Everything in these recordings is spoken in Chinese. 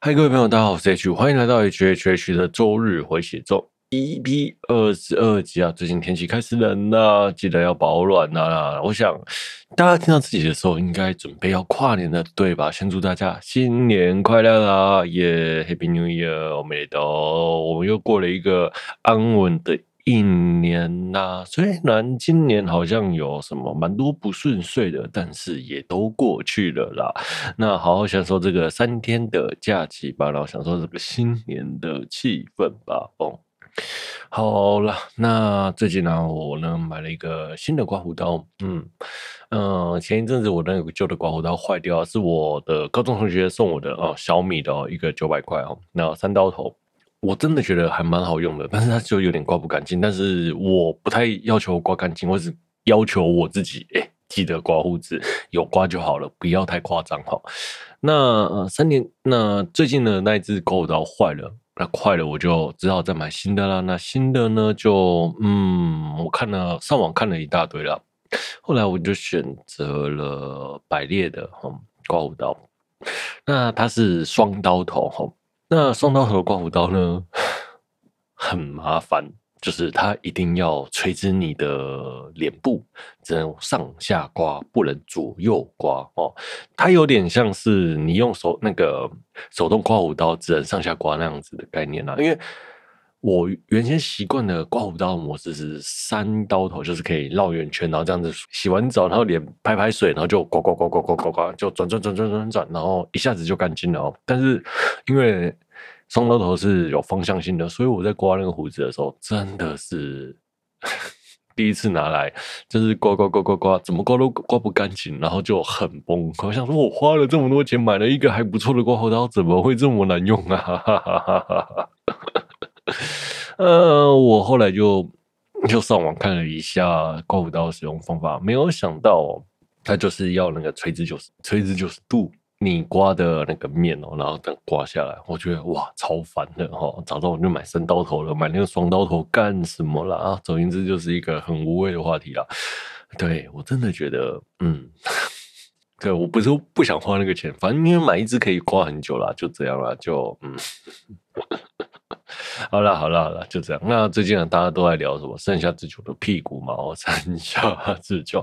嗨，各位朋友，大家好，我是 H，欢迎来到 HHH 的周日回血咒。EP 二十二集啊！最近天气开始冷了，记得要保暖啊！我想大家听到自己的时候，应该准备要跨年了，对吧？先祝大家新年快乐啦！耶，Happy New Year！我们也都我们又过了一个安稳的。一年呐、虽然今年好像有什么蛮多不顺遂的，但是也都过去了啦。那好好享受这个三天的假期吧，然后享受这个新年的气氛吧。哦，好了，那最近呢，我呢买了一个新的刮胡刀。嗯嗯、前一阵子我那个旧的刮胡刀坏掉，是我的高中同学送我的哦，小米的哦，一个九百块哦，那三刀头。我真的觉得还蛮好用的，但是它就有点刮不干净。但是我不太要求刮干净，我只要求我自己，哎，记得刮胡子，有刮就好了，不要太夸张哈。那，三年，那最近的那一只刮胡刀坏了，那快了我就只好再买新的啦。那新的呢，就嗯，我看了上网看了一大堆了，后来我就选择了百列的哈刮胡刀，那它是双刀头哈。那双刀头的刮胡刀呢，很麻烦，就是它一定要垂直你的脸部，只能上下刮，不能左右刮哦。它有点像是你用手那个手动刮胡刀，只能上下刮那样子的概念啦，因为。我原先习惯的刮胡刀模式是三刀头，就是可以绕圆圈，然后这样子洗完澡，然后脸拍拍水，然后就刮刮刮刮刮刮刮，就转转转转转转，然后一下子就干净了哦。但是因为双刀头是有方向性的，所以我在刮那个胡子的时候，真的是 第一次拿来，就是刮刮刮刮刮，怎么刮都刮不干净，然后就很崩。我想说，我花了这么多钱买了一个还不错的刮胡刀，怎么会这么难用啊？哈哈哈哈哈哈。呃，我后来就就上网看了一下刮胡刀使用方法，没有想到它就是要那个垂直九十垂直九十度你刮的那个面哦，然后等刮下来，我觉得哇超烦的哈！早知道我就买三刀头了，买那个双刀头干什么啦？啊，总言之就是一个很无谓的话题啦。对，我真的觉得，嗯，对，我不是不想花那个钱，反正因为买一支可以刮很久啦，就这样啦，就嗯。好了好了好了，就这样。那最近呢，大家都在聊什么？剩下之久的屁股毛，剩下之久。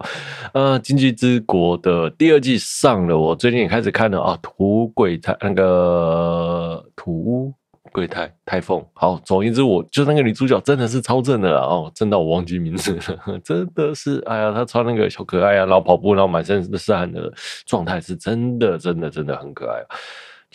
呃，今际之国的第二季上了，我最近也开始看了啊。土鬼太那个土屋贵太太凤。好，总言之，我就那个女主角真的是超正的哦，正到我忘记名字了，真的是哎呀，她穿那个小可爱啊，然后跑步，然后满身是汗的状态，是真的真的真的很可爱。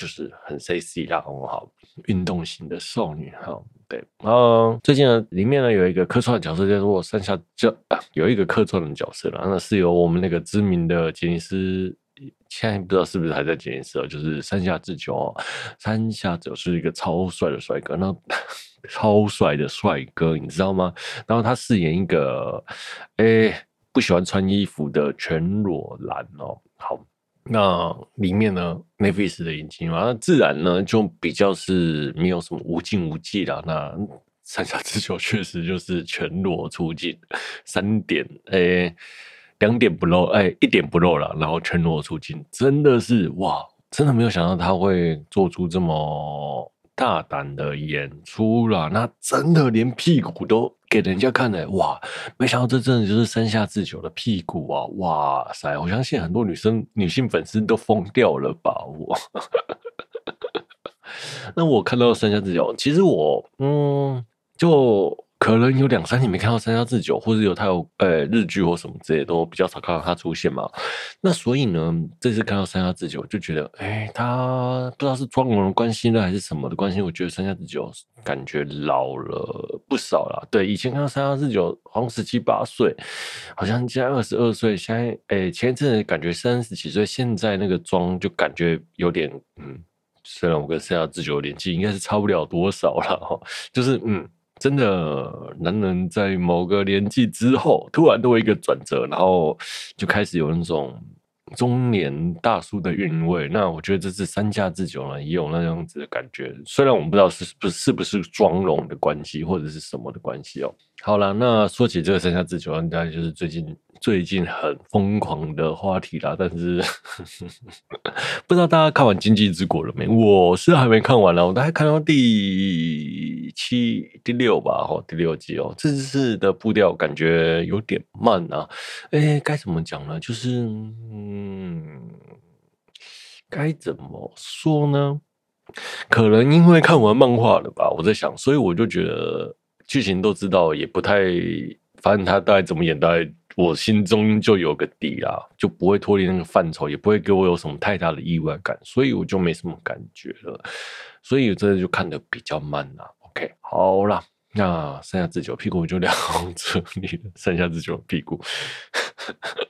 就是很 sexy 啦，很好，运动型的少女哈，对。然后最近呢，里面呢有一个客串的角色叫做山下，就、有一个客串的角色了，那是由我们那个知名的杰尼斯，现在不知道是不是还在杰尼斯哦，就是山下智久哦。山下智久是一个超帅的帅哥，那 超帅的帅哥，你知道吗？然后他饰演一个，哎、欸，不喜欢穿衣服的全裸男哦，好。那里面呢 n e t f i x 的引擎嘛，那自然呢就比较是没有什么无尽无际啦。那山下智久确实就是全裸出镜，三点诶，两点不露，哎，一点不露了，然后全裸出镜，真的是哇，真的没有想到他会做出这么。大胆的演出了，那真的连屁股都给人家看了，哇！没想到这真的就是山下智久的屁股啊！哇塞，我相信很多女生、女性粉丝都疯掉了吧？我，那我看到山下智久，其实我，嗯，就。可能有两三年没看到山下智久，或者有他有呃日剧或什么之类，都比较少看到他出现嘛。那所以呢，这次看到山下智久，就觉得，哎、他不知道是妆容的关系呢，还是什么的关系，我觉得山下智久感觉老了不少了。对，以前看到山下智久好像十七八岁，好像现在二十二岁，现在哎、前一阵感觉三十几岁，现在那个妆就感觉有点嗯，虽然我跟山下智久年纪应该是差不了多少了哈，就是嗯。真的，男人在某个年纪之后，突然都有一个转折，然后就开始有那种。中年大叔的韵味，那我觉得这是三下之久呢，也有那样子的感觉。虽然我们不知道是不是是不是妆容的关系，或者是什么的关系哦。好了，那说起这个三下智久，大概就是最近。最近很疯狂的话题啦，但是不知道大家看完《经济之国》了没？我是还没看完呢，我大概看到第七、第六吧，吼，第六集哦。这次的步调感觉有点慢啊，哎，该怎么讲呢？就是，嗯，该怎么说呢？可能因为看完漫画了吧，我在想，所以我就觉得剧情都知道，也不太，反正他大概怎么演，大概。我心中就有个底啦，就不会脱离那个范畴，也不会给我有什么太大的意外感，所以我就没什么感觉了。所以真的就看得比较慢啦。OK，好啦，那三下智久屁股就聊这里了。三下智久屁股，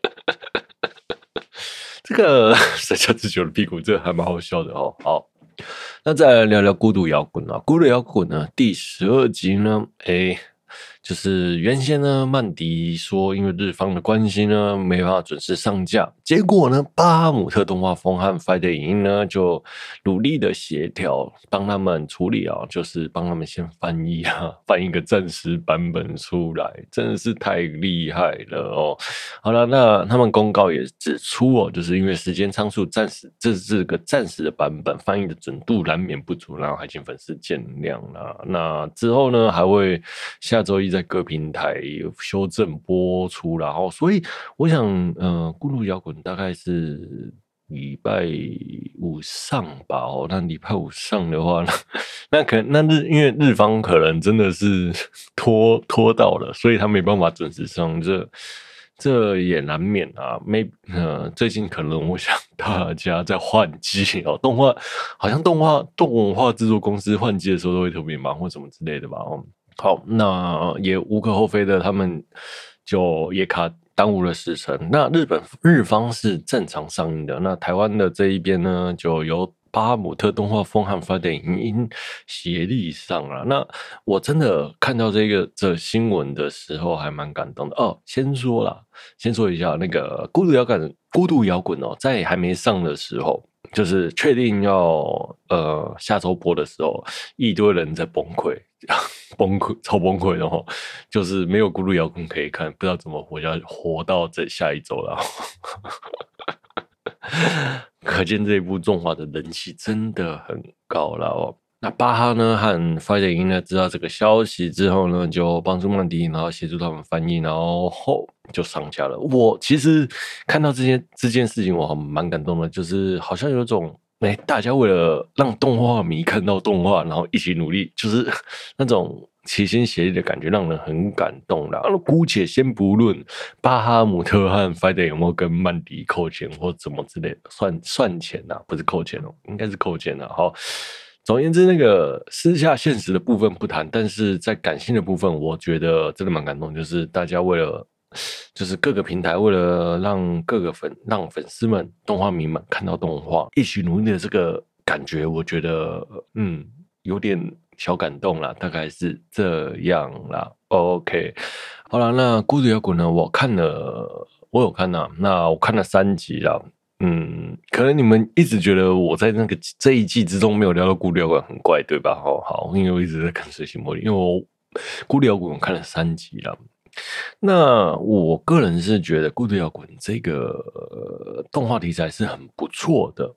这个 三下自己的屁股，这个还蛮好笑的哦。好，那再来聊聊孤独摇滚啊，孤独摇滚呢，第十二集呢，哎。就是原先呢，曼迪说因为日方的关系呢，没办法准时上架。结果呢，巴姆特动画风和 Friday 影音呢，就努力的协调，帮他们处理啊，就是帮他们先翻译啊，翻一个暂时版本出来，真的是太厉害了哦。好了，那他们公告也指出哦，就是因为时间仓促，暂时这是个暂时的版本，翻译的准度难免不足，然后还请粉丝见谅啦。那之后呢，还会下周一再。各平台有修正播出，然后所以我想，呃，孤独摇滚大概是礼拜五上吧。哦，那礼拜五上的话，那可能那日因为日方可能真的是 拖拖到了，所以他没办法准时上，这这也难免啊。没呃，最近可能我想 大家在换机哦，动画好像动画动画制作公司换机的时候都会特别忙或什么之类的吧。哦。好，那也无可厚非的，他们就也卡耽误了时程。那日本日方是正常上映的，那台湾的这一边呢，就由巴哈姆特动画风和发电影音协力上了。那我真的看到这个这新闻的时候，还蛮感动的哦。先说啦，先说一下那个孤独摇滚，孤独摇滚哦，在还没上的时候。就是确定要呃下周播的时候，一堆人在崩溃，崩溃超崩溃的齁，就是没有孤独摇滚可以看，不知道怎么活下活到这下一周了。可见这一部动画的人气真的很高了哦。那巴哈呢和 Friday 影音呢知道这个消息之后呢，就帮助曼迪，然后协助他们翻译，然后就上架了。我其实看到这件这件事情，我还蛮感动的，就是好像有种哎，大家为了让动画迷看到动画，然后一起努力，就是 那种齐心协力的感觉，让人很感动啦。姑且先不论巴哈姆特和 Friday 有没有跟曼迪扣钱或怎么之类的，算算钱呐，不是扣钱哦，应该是扣钱的。好。总而言之，那个私下现实的部分不谈，但是在感性的部分，我觉得真的蛮感动。就是大家为了，就是各个平台为了让各个粉让粉丝们、动画迷们看到动画，一起努力的这个感觉，我觉得嗯有点小感动啦，大概是这样啦。OK，好了，那孤独摇滚呢？我看了，我有看呐、那我看了三集了。嗯，可能你们一直觉得我在那个这一季之中没有聊到孤独摇滚很怪，对吧？好好，因为我一直在看水星魔力，因为我孤独摇滚我看了三集了。那我个人是觉得孤独摇滚这个动画题材是很不错的，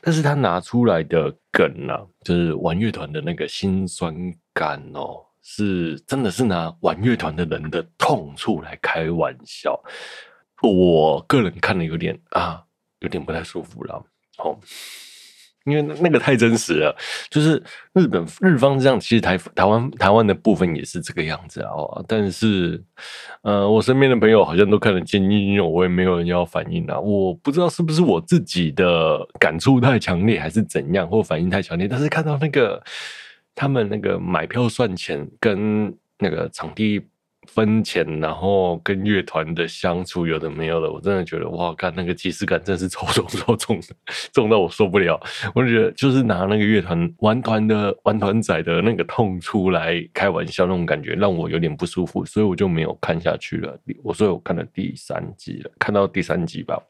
但是他拿出来的梗啊，就是玩乐团的那个辛酸感哦，是真的是拿玩乐团的人的痛处来开玩笑。我个人看了有点啊。有点不太舒服了，哦，因为那个太真实了，就是日本日方这样，其实台台湾台湾的部分也是这个样子啊，哦，但是，呃，我身边的朋友好像都看得津津有味，我也没有人要反应啊，我不知道是不是我自己的感触太强烈，还是怎样，或反应太强烈，但是看到那个他们那个买票算钱跟那个场地分钱，然后跟乐团的相处有的没有的，我真的觉得哇，看那个即视感真是超重超重的，重 到我受不了。我觉得就是拿那个乐团玩团的玩团仔的那个痛处来开玩笑，那种感觉让我有点不舒服，所以我就没有看下去了。我所以我看了第三集了，看到第三集吧。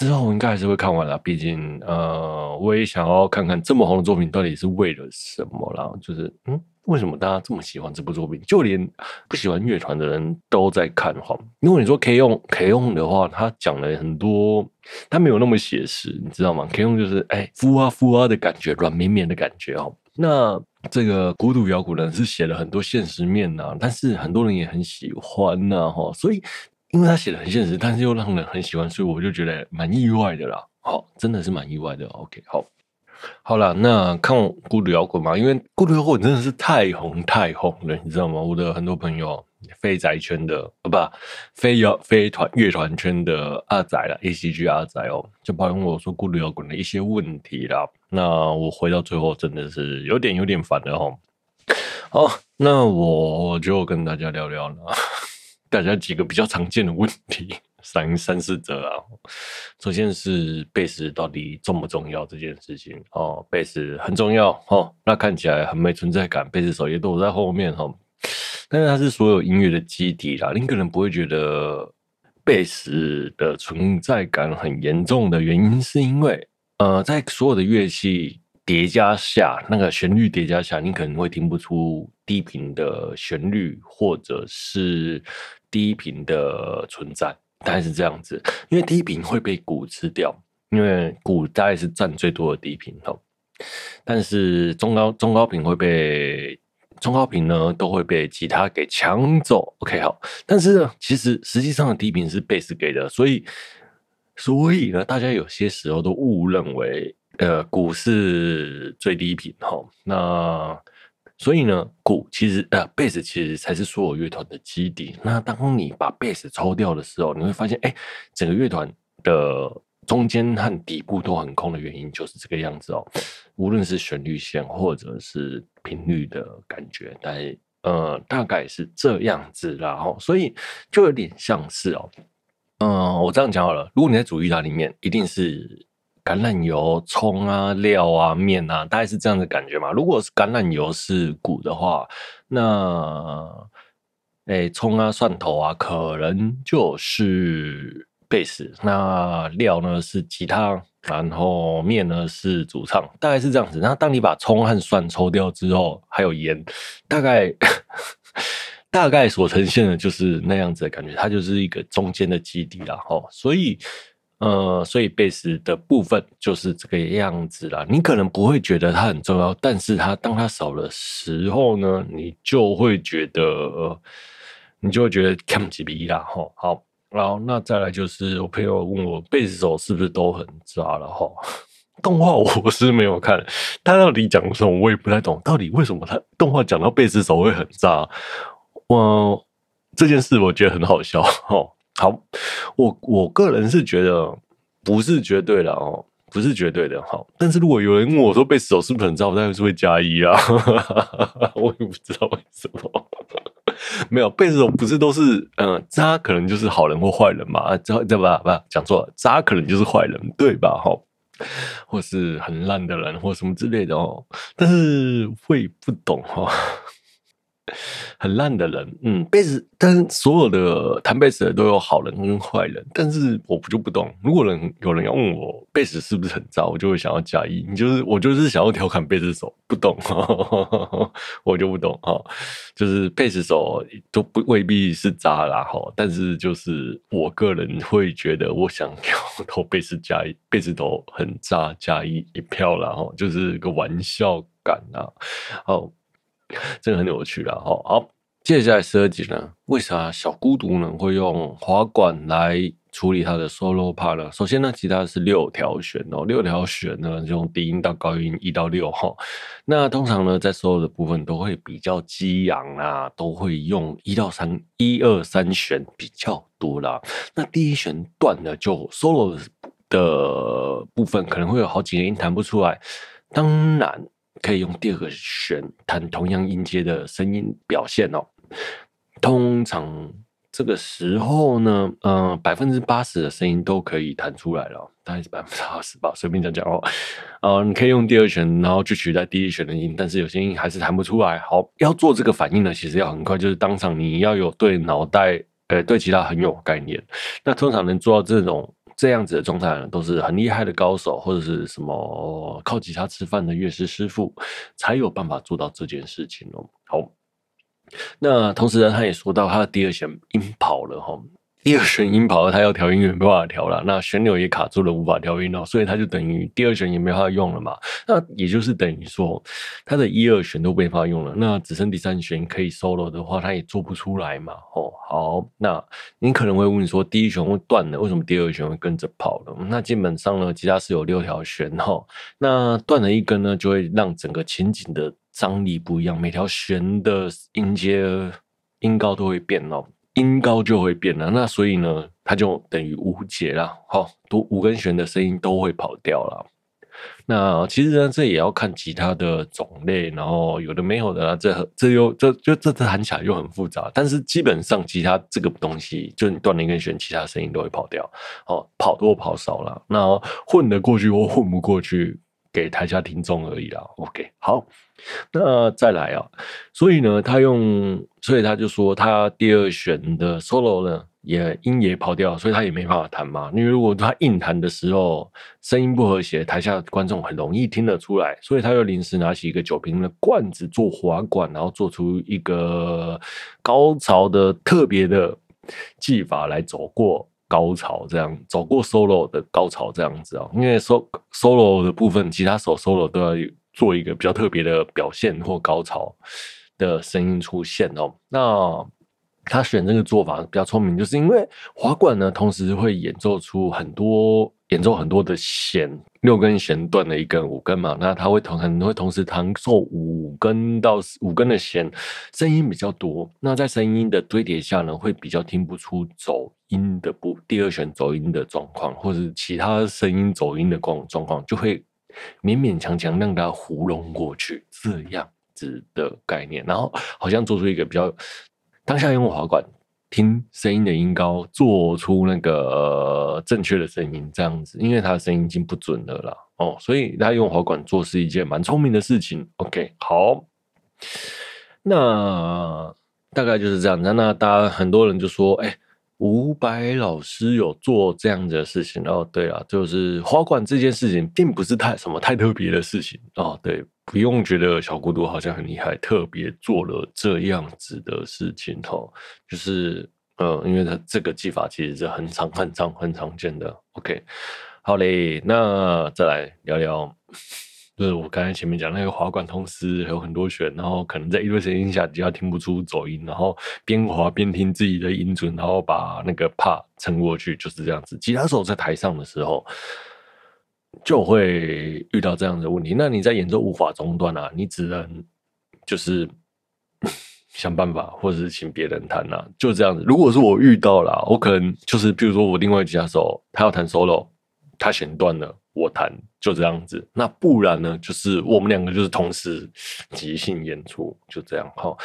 之后我应该还是会看完了，毕竟呃，我也想要看看这么红的作品到底是为了什么啦。就是嗯，为什么大家这么喜欢这部作品？就连不喜欢乐团的人都在看哈。如果你说 K-ON K-ON 的话，他讲了很多，他没有那么写实，你知道吗？K-ON 就是哎，孵啊孵啊的感觉，软绵绵的感觉哦。那这个孤独摇滚呢，是写了很多现实面呐，但是很多人也很喜欢呐哈，所以。因为他写的很现实，但是又让人很喜欢，所以我就觉得蛮意外的啦。好，真的是蛮意外的。OK，好，好了，那看孤独摇滚嘛，因为孤独摇滚真的是太红太红了，你知道吗？我的很多朋友，非宅圈的，不，非摇非团乐团圈的阿宅了，A C G 阿宅哦，就抱怨我说孤独摇滚的一些问题啦。那我回到最后，真的是有点有点烦的哦。好，那我就跟大家聊聊了。大家几个比较常见的问题，三三四则啊。首先是贝斯到底重不重要这件事情哦，贝斯很重要哦。那看起来很没存在感，贝斯手也躲在后面哈、哦。但是它是所有音乐的基底啦，你可能不会觉得贝斯的存在感很严重的原因，是因为呃，在所有的乐器叠加下，那个旋律叠加下，你可能会听不出低频的旋律，或者是。低频的存在大概是这样子，因为低频会被鼓吃掉，因为鼓大概是占最多的低频哦。但是中高中高频会被中高频呢都会被吉他给抢走。OK 好，但是呢，其实实际上的低频是贝斯给的，所以所以呢，大家有些时候都误认为呃鼓是最低频哈。那所以呢，鼓其实呃，贝斯其实才是所有乐团的基底。那当你把贝斯抽掉的时候，你会发现，哎，整个乐团的中间和底部都很空的原因就是这个样子哦。无论是旋律线或者是频率的感觉，大呃大概是这样子啦。哦，所以就有点像是哦，嗯、我这样讲好了，如果你在主义它里面，一定是。橄榄油、葱啊、料啊、面啊，大概是这样的感觉嘛。如果是橄榄油是鼓的话，那诶，葱啊、蒜头啊，可能就是贝斯。那料呢是吉他，然后面呢是主唱，大概是这样子。那当你把葱和蒜抽掉之后，还有盐，大概大概所呈现的就是那样子的感觉，它就是一个中间的基底啦。吼，所以。呃，所以贝斯的部分就是这个样子啦。你可能不会觉得它很重要，但是它当它少的时候呢，你就会觉得，你就会觉得看不起鼻啦。吼，好，然后那再来就是我朋友问我，贝斯手是不是都很渣了？哈，动画我是没有看，他到底讲什么我也不太懂。到底为什么他动画讲到贝斯手会很渣？我这件事我觉得很好笑，哈。好，我我个人是觉得不是绝对的哦，不是绝对的。好，但是如果有人问我说贝斯手是不是很渣，我当然是会加一啊。我也不知道为什么，没有贝斯手不是都是嗯、渣，可能就是好人或坏人嘛？渣对吧？不讲错了，渣可能就是坏人对吧？哈，或是很烂的人或什么之类的哦。但是会不懂哈。很烂的人，嗯，贝斯，但是所有的弹贝斯的都有好人跟坏人，但是我不就不懂。如果人有人要问我贝斯是不是很渣，我就会想要加一。你就是我就是想要调侃贝斯手，不懂，我就不懂哈。就是贝斯手都不未必是渣啦哈，但是就是我个人会觉得，我想要投贝斯加一，贝斯头很渣加一一票啦哈，就是个玩笑感啊，好。这个很有趣了哈。好，接下来十二集呢？为啥小孤独呢会用滑管来处理它的 solo part 呢？首先呢，吉他是六条弦哦，六条弦呢就用低音到高音一到六哈。那通常呢，在 solo 的部分都会比较激昂啊，都会用一到三一二三弦比较多啦。那第一弦断了，就 solo 的部分可能会有好几个音弹不出来。当然。可以用第二个弦弹同样音阶的声音表现哦。通常这个时候呢，嗯、呃，百分之八十的声音都可以弹出来了，大概是百分之八十吧，随便讲讲哦。呃，你可以用第二弦，然后去取代第一弦的音，但是有些音还是弹不出来。好，要做这个反应呢，其实要很快，就是当场你要有对脑袋，呃，对其他很有概念。那通常能做到这种这样子的状态呢，都是很厉害的高手，或者是什么靠吉他吃饭的乐师师傅，才有办法做到这件事情哦。好。那同时呢，他也说到他的第二弦音跑了哈，第二弦音跑了，他要调音也没办法调了，那旋钮也卡住了，无法调音了，所以他就等于第二弦也没法用了嘛。那也就是等于说，他的一二弦都没法用了，那只剩第三弦可以 solo 的话，他也做不出来嘛。哦，好，那你可能会问说，第一弦会断了，为什么第二弦会跟着跑了？那基本上呢，吉他是有六条弦哈，那断了一根呢，就会让整个琴颈的。张力不一样，每条弦的音阶、音高都会变哦，音高就会变了。那所以呢，它就等于无解了。好，多五根弦的声音都会跑掉了。那其实呢，这也要看吉他的种类，然后有的没有的，这这又这就这这弹起来又很复杂。但是基本上，吉他这个东西，就你断了一根弦，其他声音都会跑掉。哦，跑多跑少了，那混得过去或混不过去。给台下听众而已啦。OK，好，那再来啊。所以呢，他用，所以他就说他第二选的 solo 呢，也音也跑掉，所以他也没办法弹嘛。因为如果他硬弹的时候，声音不和谐，台下观众很容易听得出来。所以他又临时拿起一个酒瓶的罐子做滑管，然后做出一个高潮的特别的技法来走过。高潮这样走过 solo 的高潮这样子啊，因为 solo 的部分，吉他手 solo 都要做一个比较特别的表现或高潮的声音出现哦。那他选这个做法比较聪明，就是因为滑管呢，同时会演奏出很多。演奏很多的弦，六根弦断了一根，五根嘛，那他会同可能会同时弹奏五根到五根的弦，声音比较多。那在声音的堆叠下呢，会比较听不出走音的不第二弦走音的状况，或者其他声音走音的状状况，就会勉勉强强让它糊弄过去，这样子的概念。然后好像做出一个比较当下用滑管。听声音的音高，做出那个、呃、正确的声音，这样子，因为他的声音已经不准了啦，哦，所以他用滑管做是一件蛮聪明的事情。OK，好，那大概就是这样。那那大家很多人就说，哎、欸。伍佰老师有做这样子的事情哦，对啊，就是滑管这件事情，并不是太什么太特别的事情哦，对，不用觉得小孤独好像很厉害，特别做了这样子的事情哦，就是呃，因为他这个技法其实是很常、很常、很常见的。OK，好嘞，那再来聊聊。就是我刚才前面讲那个滑管，同时有很多弦，然后可能在一堆声音下，只要听不出走音，然后边滑边听自己的音准，然后把那个帕撑过去，就是这样子。吉他手在台上的时候，就会遇到这样的问题。那你在演奏无法中断啊，你只能就是 想办法，或者是请别人弹啊，就这样子。如果是我遇到了，我可能就是，比如说我另外吉他手他要弹 solo，他弦断了。我弹就这样子，那不然呢？就是我们两个就是同时即兴演出，就这样哈。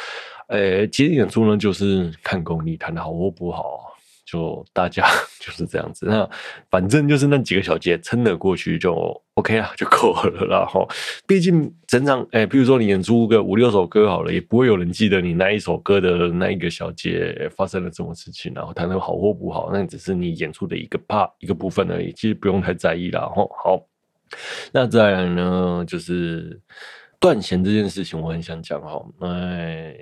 诶、欸，即兴演出呢，就是看功力，弹的好或不好，就大家 就是这样子。那反正就是那几个小节撑得过去就 OK 了，就够了啦哈。毕竟整场，哎、欸，比如说你演出个五六首歌好了，也不会有人记得你那一首歌的那一个小节发生了什么事情，然后弹得好或不好，那只是你演出的一个 part 一个部分而已，其实不用太在意啦哈。好，那再来呢，就是断弦这件事情，我很想讲哈，哎。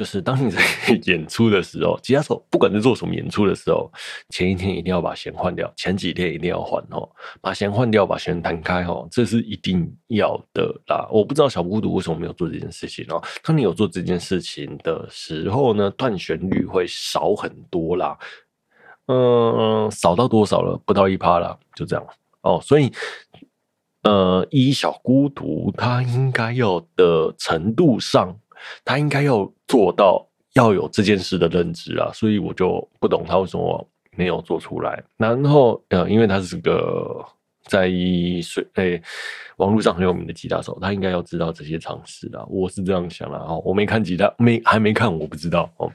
就是当你在 演出的时候，吉他手不管是做什么演出的时候，前一天一定要把弦换掉，前几天一定要换哦，把弦换掉，把弦弹开哦，这是一定要的啦。我不知道小孤独为什么没有做这件事情哦。当你有做这件事情的时候呢，断弦率会少很多啦。嗯，少到多少了？不到一趴啦，就这样哦。所以，呃，一小孤独他应该要的程度上。他应该要做到要有这件事的认知啊，所以我就不懂他为什么没有做出来。然后，呃，因为他是个在水诶网络上很有名的吉他手，他应该要知道这些常识的，我是这样想的哦。我没看吉他，没还没看，我不知道哦。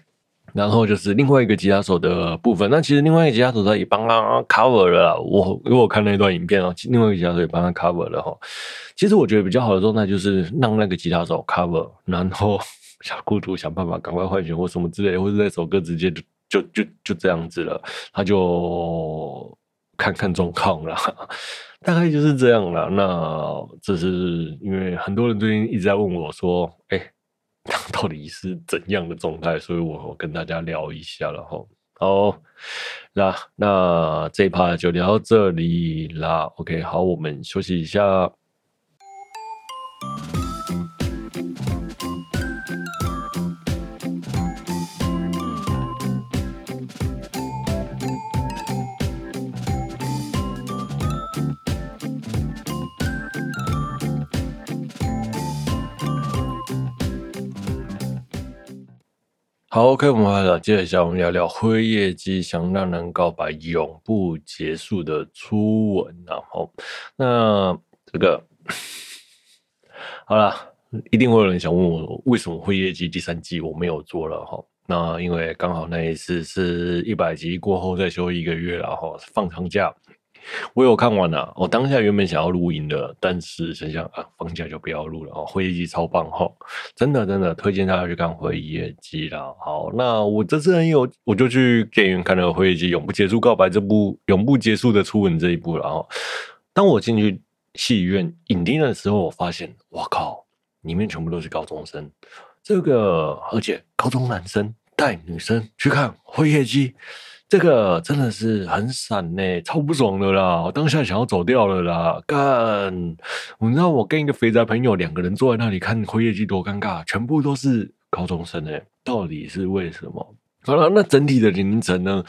然后就是另外一个吉他手的部分，那其实另外一个吉他手他也帮他 cover 了。我因为我看那段影片哦，另外一个吉他手也帮他 cover 了哈。其实我觉得比较好的状态就是让那个吉他手 cover，然后 小孤独想办法赶快换弦或什么之类，或者那首歌直接就就就就这样子了，他就看看状况了，大概就是这样了。那这是因为很多人最近一直在问我说，哎。到底是怎样的状态？所以我跟大家聊一下了哈。好，那那这一趴就聊到这里啦。OK，好，我们休息一下。好，OK，我们来了。接下来我们聊聊辉夜姬想让人告白，永不结束的初吻。然后，那这个好了，一定会有人想问我，为什么辉夜姬第三季我没有做了？哈，那因为刚好那一次是一百集过后再休一个月，然后放长假。我有看完了，我当下原本想要录音的，但是想想啊，放假就不要录了哦。辉夜姬超棒哈，真的真的推荐大家去看辉夜姬啦。好，那我这次很有，我就去电影院看了《辉夜姬永不结束告白》这部永不结束的初吻这一部了哦。当我进去戏院影厅的时候，我发现，我靠，里面全部都是高中生，这个而且高中男生带女生去看辉夜姬。这个真的是很闪呢，超不爽的啦！我当下想要走掉了啦，干！你知道我跟一个肥宅朋友两个人坐在那里看辉夜姬多尴尬，全部都是高中生诶，到底是为什么？好了，那整体的年龄层呢？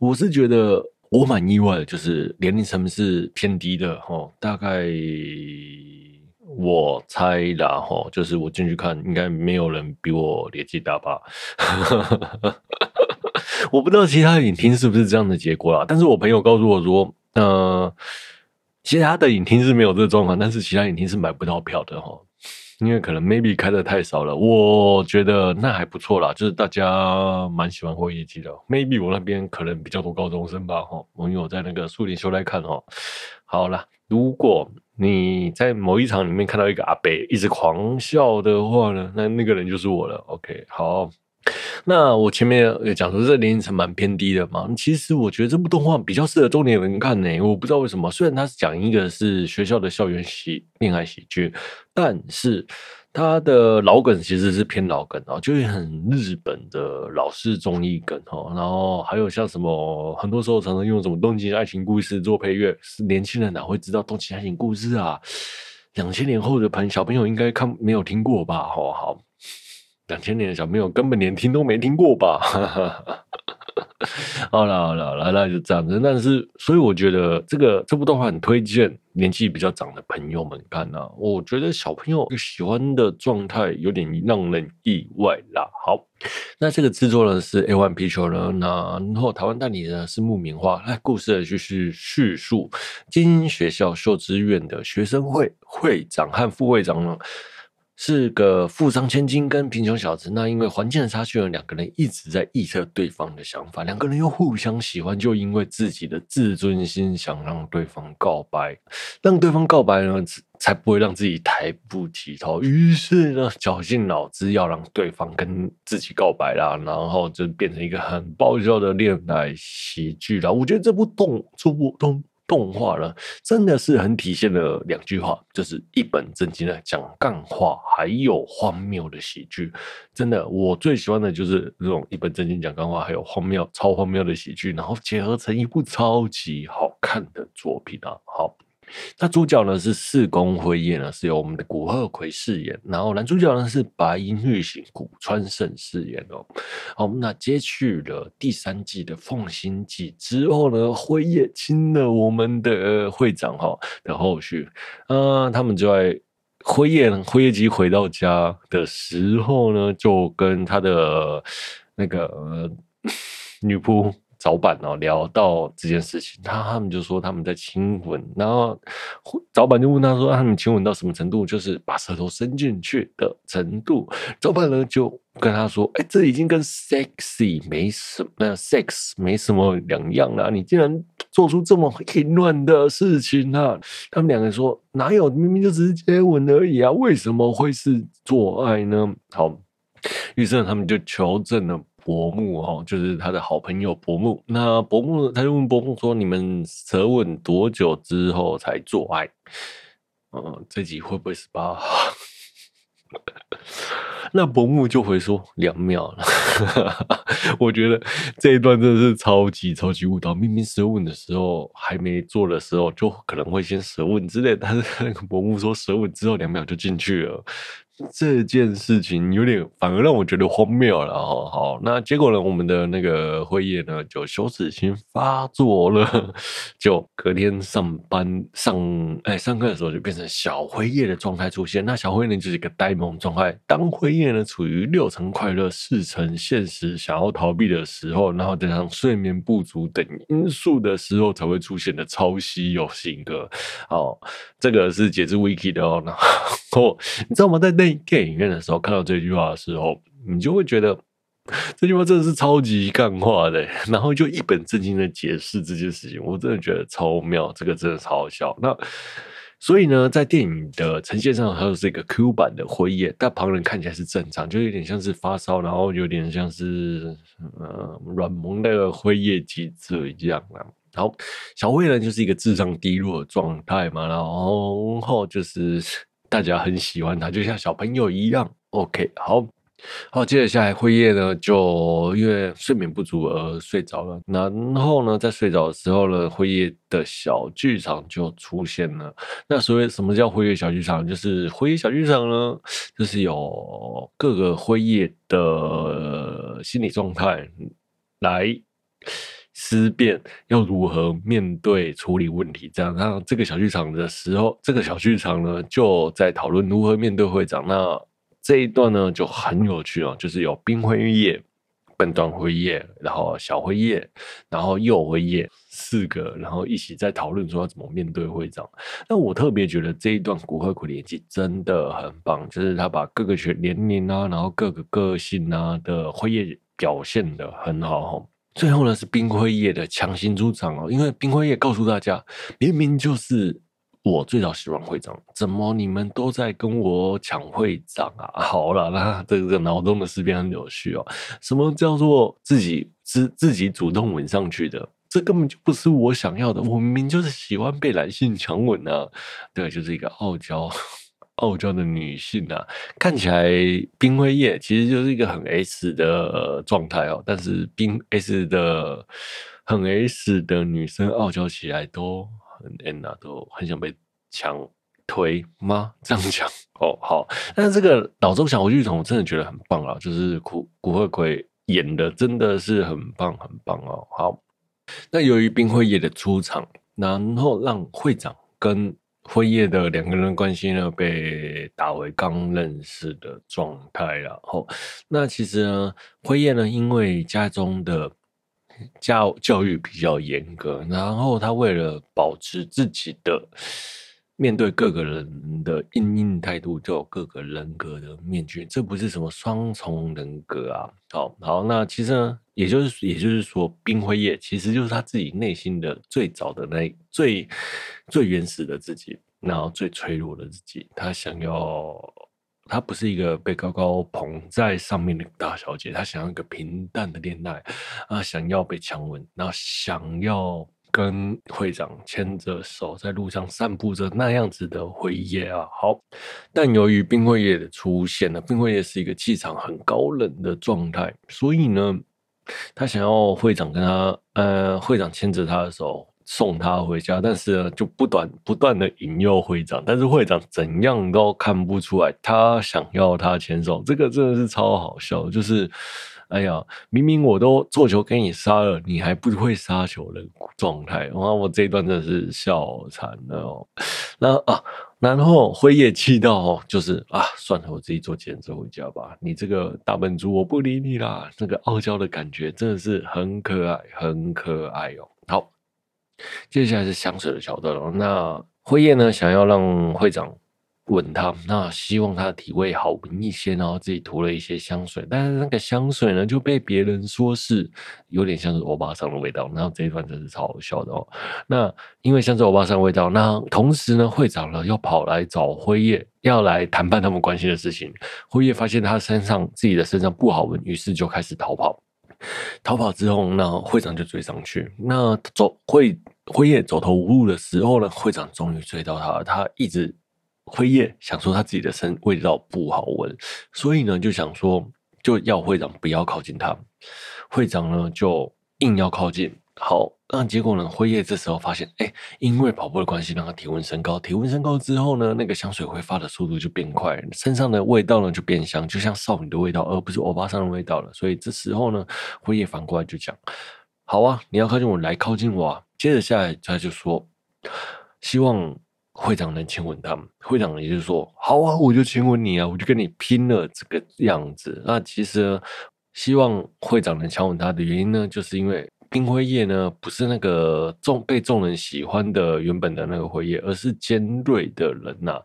我是觉得我蛮意外的，就是年龄层是偏低的齁，大概我猜啦齁，就是我进去看，应该没有人比我年纪大吧。我不知道其他的影厅是不是这样的结果啦，但是我朋友告诉我说，呃，其他的影厅是没有这个状况，但是其他影厅是买不到票的哈，因为可能 maybe 开的太少了。我觉得那还不错啦，就是大家蛮喜欢辉夜姬的。maybe 我那边可能比较多高中生吧哈，我有在那个树林秀来看哈。好啦，如果你在某一场里面看到一个阿伯一直狂笑的话呢，那那个人就是我了。OK，好。那我前面也讲说，这年龄层蛮偏低的嘛。其实我觉得这部动画比较适合中年人看呢。我不知道为什么，虽然它是讲一个是学校的校园喜恋爱喜剧，但是它的老梗其实是偏老梗哦，就是很日本的老式综艺梗哦。然后还有像什么，很多时候常常用什么东京爱情故事做配乐，年轻人哪会知道东京爱情故事啊？两千年后的朋小朋友应该看没有听过吧？好好。两千年的小朋友根本连听都没听过吧？好了好了，来来就这样子。但是，所以我觉得这个这部动画很推荐年纪比较长的朋友们看啊。我觉得小朋友喜欢的状态有点让人意外啦。好，那这个制作呢是 A One Picture 呢，那然后台湾代理呢是木棉花。那故事就是叙述精英学校秀枝苑的学生会会长和副会长呢。是个富商千金跟贫穷小子，那因为环境的差距呢，两个人一直在臆测对方的想法，两个人又互相喜欢，就因为自己的自尊心想让对方告白，让对方告白呢，才不会让自己抬不起头。于是呢，绞尽脑汁要让对方跟自己告白啦，然后就变成一个很爆笑的恋爱喜剧啦。我觉得这部动这部动。动画呢，真的是很体现了两句话，就是一本正经的讲干话，还有荒谬的喜剧。真的，我最喜欢的就是这种一本正经讲干话，还有荒谬、超荒谬的喜剧，然后结合成一部超级好看的作品啊！好。那主角呢是四宫辉夜呢，是由我们的古贺葵饰演，然后男主角呢是白樱玉行古川胜饰演哦。好，那接续了第三季的奉行记之后呢，辉夜亲了我们的会长哈的后续。嗯，他们就在辉夜辉夜姬回到家的时候呢，就跟他的那个女仆。早板哦聊到这件事情，他他们就说他们在亲吻，然后早板就问他说他们亲吻到什么程度，就是把舌头伸进去的程度。早板呢就跟他说：“哎，这已经跟 sexy 没什么，sex 没什么两样了。你竟然做出这么淫乱的事情啊！”他们两个人说：“哪有？明明就只是接吻而已啊，为什么会是做爱呢？”好，于是他们就求证了。伯木哈，就是他的好朋友伯木。那伯木他就问伯木说：“你们舌吻多久之后才做爱？”嗯，这集会不会十八？那伯木就回说：“两秒了。”我觉得这一段真的是超级超级误导。明明舌吻的时候还没做的时候，就可能会先舌吻之类。但是那个伯木说舌吻之后两秒就进去了。这件事情有点反而让我觉得荒谬了哈。好，那结果呢，我们的那个辉夜呢，就羞耻心发作了，就隔天上班上哎上课的时候就变成小辉夜的状态出现。那小辉呢就是一个呆萌状态。当辉夜呢处于六成快乐、四成现实、想要逃避的时候，然后加上睡眠不足等因素的时候，才会出现的超稀有性格。哦，这个是解自 Wiki 的哦。然后 你知道吗？在那电影院的时候看到这句话的时候，你就会觉得这句话真的是超级干话的，然后就一本正经的解释这件事情，我真的觉得超妙，这个真的超好笑。那所以呢，在电影的呈现上，它就是一个 Q 版的辉夜，但旁人看起来是正常，就有点像是发烧，然后有点像是呃软萌的辉夜机这样啊。然后小辉呢，就是一个智商低落的状态嘛，然后就是。大家很喜欢他，就像小朋友一样。OK，好，好，接着下来，辉夜呢就因为睡眠不足而睡着了。然后呢，在睡着的时候呢，辉夜的小剧场就出现了。那所谓什么叫辉夜小剧场？就是辉夜小剧场呢，就是有各个辉夜的心理状态来。思辨要如何面对处理问题，这样。那这个小剧场的时候，这个小剧场呢就在讨论如何面对会长。那这一段呢就很有趣哦，就是有冰辉夜、笨段辉夜，然后小辉夜，然后幼辉夜四个，然后一起在讨论说要怎么面对会长。那我特别觉得这一段古贺葵的演技真的很棒，就是他把各个学年龄啊，然后各个个性啊的辉夜表现得很好。最后呢，是冰辉夜的强行出场哦，因为冰辉夜告诉大家，明明就是我最早喜欢会长，怎么你们都在跟我抢会长啊？好了，那这个脑洞的思辨很有趣哦。什么叫做自己自自己主动吻上去的？这根本就不是我想要的，我明明就是喜欢被男性强吻啊！对，就是一个傲娇。傲娇的女性啊，看起来冰辉夜其实就是一个很 S 的状态哦，但是冰 S 的很 S 的女生傲娇起来都很 N 啊，都很想被强推吗？这样讲哦，好，但是这个脑中小剧场我真的觉得很棒啊，就是古古贺葵演的真的是很棒很棒哦。好，那由于冰辉夜的出场，然后让会长跟辉夜的两个人关系呢，被打回刚认识的状态，然后，那其实呢，辉夜呢，因为家中的 教教育比较严格，然后他为了保持自己的面对各个人的因应态度，就有各个人格的面具，这不是什么双重人格啊。好好，那其实呢，也就是也就是说，冰辉夜其实就是他自己内心的最早的那最最原始的自己，然后最脆弱的自己。他想要，他不是一个被高高捧在上面的大小姐，他想要一个平淡的恋爱啊，想要被强吻，然后想要跟会长牵着手在路上散步着那样子的辉夜啊。好，但由于冰辉夜的出现呢，冰辉夜是一个气场很高冷的状态，所以呢。他想要会长跟他，呃，会长牵着他的手送他回家，但是呢，就不断不断的引诱会长，但是会长怎样都看不出来他想要他牵手，这个真的是超好笑，就是，哎呀，明明我都做球给你杀了，你还不会杀球的状态，哇，我这一段真的是笑惨了哦。那啊，然后辉夜气到哦，就是啊，算了，我自己坐计程车回家吧。你这个大笨猪，我不理你啦。那个傲娇的感觉真的是很可爱，很可爱哦。好，接下来是香水的桥段哦。那辉夜呢，想要让会长。吻他，那希望他的体味好闻一些，然后自己涂了一些香水，但是那个香水呢，就被别人说是有点像是欧巴桑的味道，然后这一段真是超好笑的哦。那因为像是欧巴桑的味道，那同时呢，会长呢又跑来找辉夜，要来谈判他们关系的事情。辉夜发现他身上自己的身上不好闻，于是就开始逃跑。逃跑之后，那会长就追上去，那走会辉夜走投无路的时候呢，会长终于追到他，他一直。辉夜想说他自己的身味道不好闻，所以呢就想说就要会长不要靠近他。会长呢就硬要靠近，好，那结果呢，辉夜这时候发现，哎，因为跑步的关系，让他体温升高。体温升高之后呢，那个香水挥发的速度就变快，身上的味道呢就变香，就像少女的味道，而不是欧巴桑的味道了。所以这时候呢，辉夜反过来就讲：好啊，你要靠近我，来靠近我啊。接着下来他就说，希望。会长能亲吻他们，会长也就是说，好啊，我就亲吻你啊，我就跟你拼了这个样子。那其实希望会长能强吻他的原因呢，就是因为冰辉夜呢不是那个众被众人喜欢的原本的那个辉夜，而是尖锐的人呐、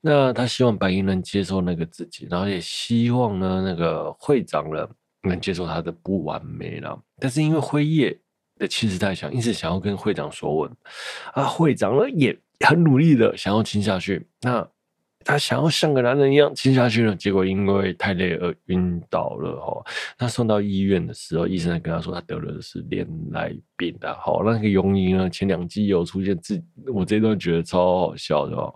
那他希望白银能接受那个自己，然后也希望呢那个会长呢能接受他的不完美了。但是因为辉夜的气势太强，一直想要跟会长说吻啊，会长呢也。很努力的想要亲下去，那他想要像个男人一样亲下去呢，结果因为太累而晕倒了哈。那送到医院的时候，医生跟他说他得了的是恋爱病的。好，那个庸医呢，前两季有出现自，我这段觉得超好笑的。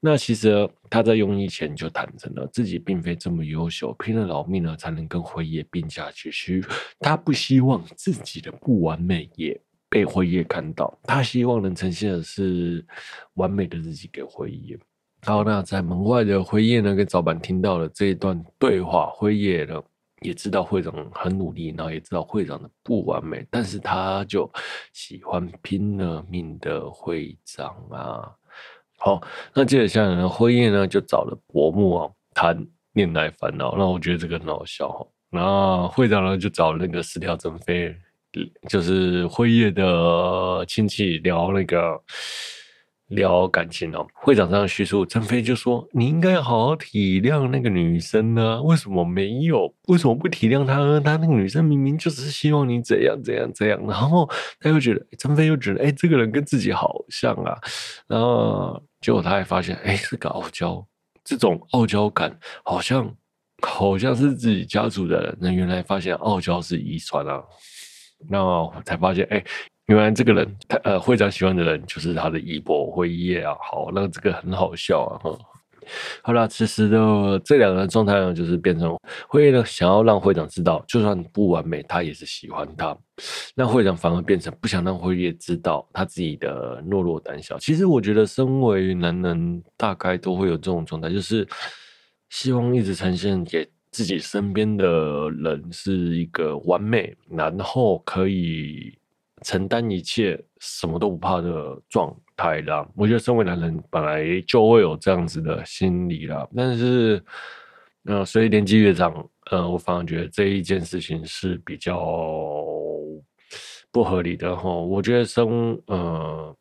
那其实他在庸医前就坦诚了，自己并非这么优秀，拼了老命呢才能跟辉夜并驾齐驱。他不希望自己的不完美也。被辉夜看到，他希望能呈现的是完美的自己给辉夜。好，那在门外的辉夜呢，跟早坂听到了这一段对话。辉夜呢，也知道会长很努力，然后也知道会长的不完美，但是他就喜欢拼了命的会长啊。好，那接着下来呢，辉夜呢就找了柏木啊谈恋爱烦恼。那我觉得这个很好笑哈。那会长呢就找那个四条真飞。就是辉夜的亲戚聊那个聊感情哦，会长这样叙述，真飞就说：“你应该好好体谅那个女生呢、为什么没有？为什么不体谅她呢？她那个女生明明就是希望你怎样怎样怎样。”然后他又觉得，真飞又觉得，哎、这个人跟自己好像啊。然后结果他还发现，哎、欸，是个傲娇，这种傲娇感好像好像是自己家族的人。那原来发现傲娇是遗传啊。那我才发现，哎、原来这个人，他呃，会长喜欢的人就是他的姨婆辉夜啊。好，那这个很好笑啊。哈，好了，其实的这两个状态呢，就是变成辉夜呢想要让会长知道，就算不完美，他也是喜欢他。那会长反而变成不想让辉夜知道他自己的懦弱胆小。其实我觉得，身为男人，大概都会有这种状态，就是希望一直呈现给。自己身边的人是一个完美，然后可以承担一切，什么都不怕的状态啦。我觉得身为男人本来就会有这样子的心理啦，但是，呃，随着年纪越长，呃，我反而觉得这一件事情是比较不合理的哈。我觉得生呃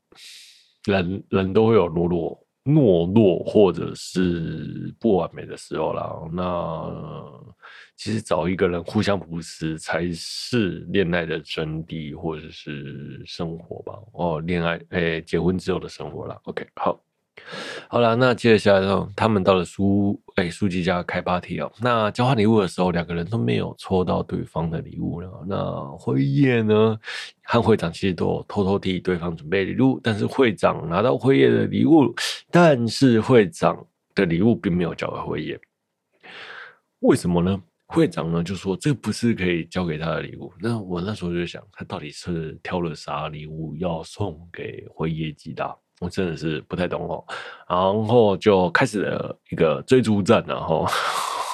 人人都会有懦弱。懦弱或者是不完美的时候啦，那其实找一个人互相扶持才是恋爱的真谛，或者是生活吧。哦，恋爱，诶，结婚之后的生活啦。OK，好。好了，那接下来呢，他们到了书哎书记家开 party 哦。那交换礼物的时候，两个人都没有抽到对方的礼物了。那辉夜呢和会长其实都偷偷替对方准备礼物，但是会长拿到辉夜的礼物，但是会长的礼物并没有交给辉夜。为什么呢？会长呢就说这不是可以交给他的礼物。那我那时候就想，他到底是挑了啥礼物要送给辉夜吉大？我真的是不太懂哦，然后就开始了一个追逐战，然 后，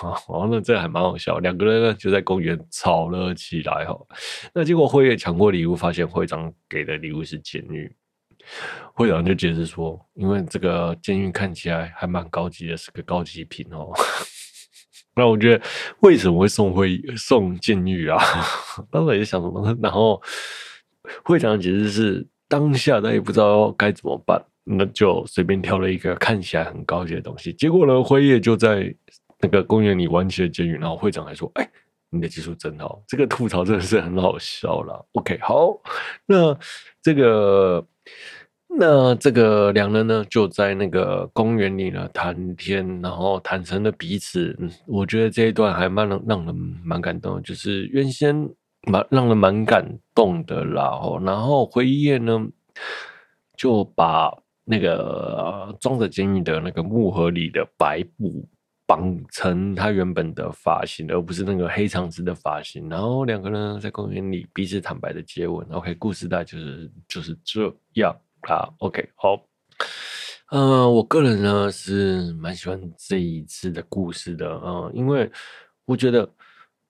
然后呢，这还蛮好笑，两个人呢就在公园吵了起来哈。那结果辉夜抢过礼物，发现会长给的礼物是监狱。会长就解释说，因为这个监狱看起来还蛮高级的，是个高级品哦。那我觉得为什么会送会送监狱啊？当时也想什么？然后会长的解释是，当下他也不知道该怎么办，那就随便挑了一个看起来很高级的东西。结果呢，辉夜就在那个公园里玩起了监狱，然后会长还说：“哎。”你的技术真好，这个吐槽真的是很好笑啦。OK，好，那这个那这个两人呢，就在那个公园里呢谈天，然后坦诚了彼此。嗯，我觉得这一段还蛮让让人蛮感动的，就是原先蛮让人蛮感动的啦。哦，然后辉夜呢就把那个装着监狱的那个木盒里的白布。绑成他原本的发型，而不是那个黑长直的发型。然后两个人在公园里彼此坦白的接吻。OK，故事大概就是就是这样啊。OK，好。嗯、我个人呢是蛮喜欢这一次的故事的。嗯、因为我觉得，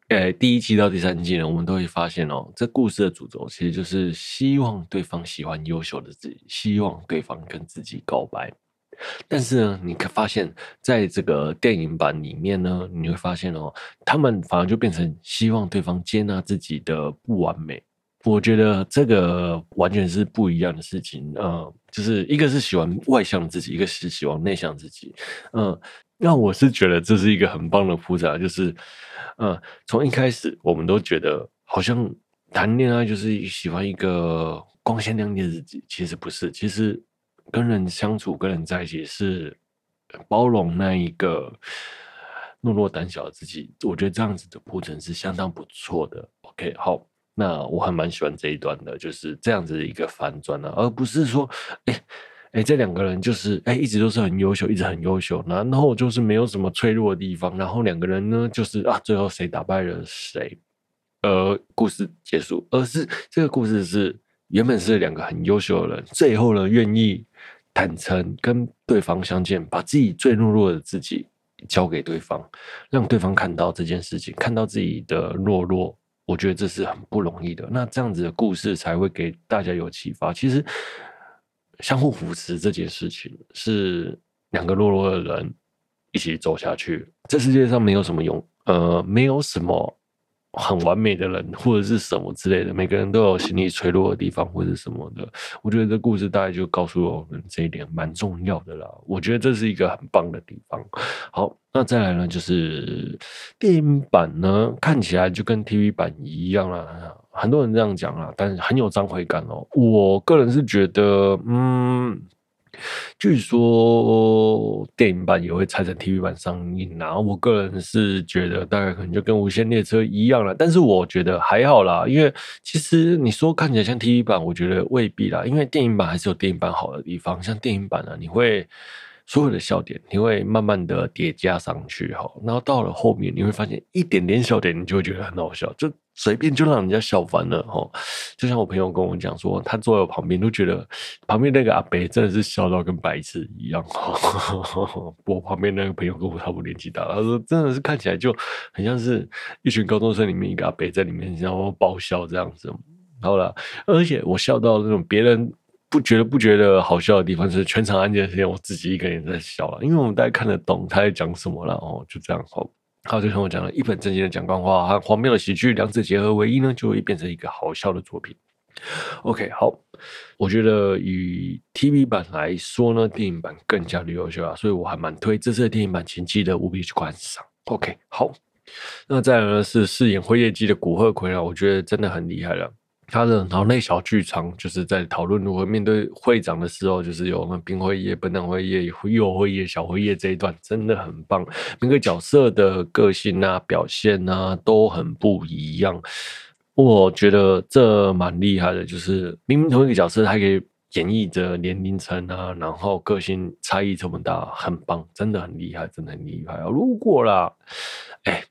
诶，第一季到第三季呢，我们都会发现哦，这故事的主轴其实就是希望对方喜欢优秀的自己，希望对方跟自己告白。但是呢，你可发现，在这个电影版里面呢，你会发现哦，他们反而就变成希望对方接纳自己的不完美。我觉得这个完全是不一样的事情。嗯，就是一个是喜欢外向自己，一个是喜欢内向自己。嗯，那我是觉得这是一个很棒的铺陈，就是嗯，从一开始我们都觉得好像谈恋爱就是喜欢一个光鲜亮丽的自己，其实不是，其实。跟人相处，跟人在一起是包容那一个懦弱胆小的自己。我觉得这样子的铺陈是相当不错的。OK，好，那我还蛮喜欢这一段的，就是这样子的一个反转呢，而不是说，哎、哎、这两个人就是哎、一直都是很优秀，一直很优秀，然后就是没有什么脆弱的地方，然后两个人呢，就是啊，最后谁打败了谁，呃，故事结束，而是这个故事是原本是两个很优秀的人，最后呢，愿意。坦诚跟对方相见，把自己最懦弱的自己交给对方，让对方看到这件事情，看到自己的懦弱，我觉得这是很不容易的。那这样子的故事才会给大家有启发。其实相互扶持这件事情，是两个懦弱的人一起走下去。这世界上没有什么勇，呃，没有什么。很完美的人，或者是什么之类的，每个人都有心理脆弱的地方，或者什么的。我觉得这故事大概就告诉我们这一点，蛮重要的啦。我觉得这是一个很棒的地方。好，那再来呢，就是电影版呢，看起来就跟 TV 版一样啦。很多人这样讲啊，但是很有章回感哦。我个人是觉得，嗯。据说电影版也会拆成 TV 版上映，然后我个人是觉得大概可能就跟《无限列车》一样了，但是我觉得还好啦，因为其实你说看起来像 TV 版，我觉得未必啦，因为电影版还是有电影版好的地方，像电影版呢，你会所有的笑点你会慢慢的叠加上去哈，然后到了后面你会发现一点点笑点你就会觉得很好笑，就。随便就让人家笑翻了哈，就像我朋友跟我讲说，他坐在我旁边都觉得旁边那个阿伯真的是笑到跟白痴一样哈。我旁边那个朋友跟我差不多年纪大，他说真的是看起来就很像是一群高中生里面一个阿伯在里面然后爆笑这样子。好了，而且我笑到那种别人不觉得不觉得好笑的地方，是全场安静的时间，我自己一个人在笑了，因为我们大家看得懂他在讲什么了哦，就这样好。他，就像我讲了，一本正经的讲官话和荒谬的喜剧两者结合为一呢，就会变成一个好笑的作品。OK，好，我觉得以 TV 版来说呢，电影版更加的优秀啊，所以我还蛮推这次的电影版，请记得务必去观赏。OK，好，那再来呢是饰演辉夜姬的古贺葵啊，我觉得真的很厉害了。他的脑内小剧场就是在讨论如何面对会长的时候，就是有那冰辉夜、笨蛋辉夜、幼辉夜、小辉夜这一段真的很棒。每个角色的个性啊、表现啊都很不一样，我觉得这蛮厉害的。就是明明同一个角色，他可以演绎着年龄层啊，然后个性差异这么大，很棒，真的很厉害，真的很厉害啊！如果啦，哎，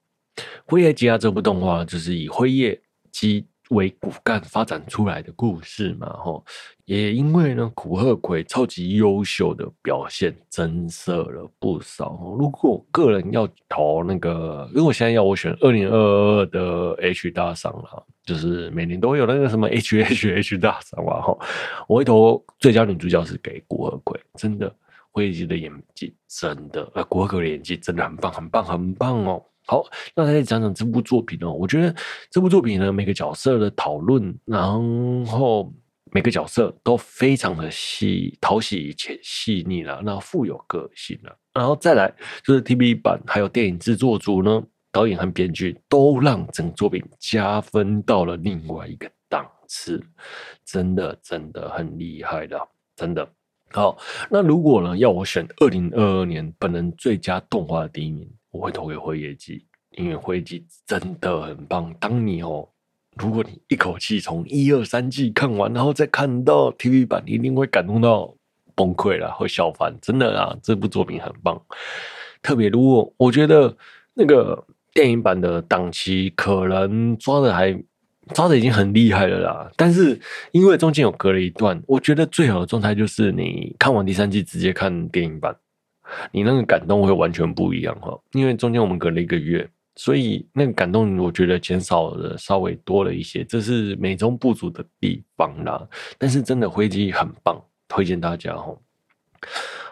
辉夜姬啊，这部动画就是以辉夜姬。为骨干发展出来的故事嘛，吼，也因为呢，古贺葵超级优秀的表现，增色了不少。如果我个人要投那个，如果现在要我选二零二二的 H 大赏了，就是每年都会有那个什么 H H H 大赏嘛，吼，我会投最佳女主角是给古贺葵，真的，辉姬的演技真的，呃，古贺葵的演技真的很棒，很棒，很棒哦。好，那再讲讲这部作品哦。我觉得这部作品呢，每个角色的讨论，然后每个角色都非常的细、讨喜且细腻了，那富有个性了。然后再来就是 TV 版，还有电影制作组呢，导演和编剧都让整作品加分到了另外一个档次，真的真的很厉害的，真的。好，那如果呢，要我选二零二二年本人最佳动画的第一名。我会投给辉夜姬，因为辉夜姬真的很棒。当你哦，如果你一口气从一二三季看完，然后再看到 TV 版，你一定会感动到崩溃了，会笑翻。真的啊，这部作品很棒。特别如果我觉得那个电影版的档期可能抓的还抓的已经很厉害了啦，但是因为中间有隔了一段，我觉得最好的状态就是你看完第三季直接看电影版。你那个感动会完全不一样哈，因为中间我们隔了一个月，所以那个感动我觉得减少了稍微多了一些，这是美中不足的地方啦。但是真的灰机很棒，推荐大家哈。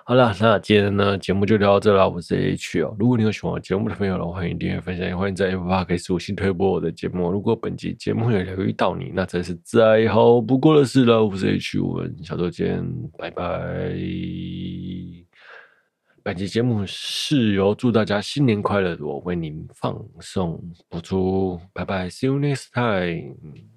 好了，那今天呢节目就聊到这啦，我是 H 哦。如果你有喜欢我节目的朋友的话，欢迎订阅分享，也欢迎在 Apple Podcast 五星推播我的节目。如果本集节目有疗愈到你，那真是再好不过的事了。我是 H，我们下周见，拜拜。本期节目是由祝大家新年快乐的我为您放送播出，拜拜，See you next time。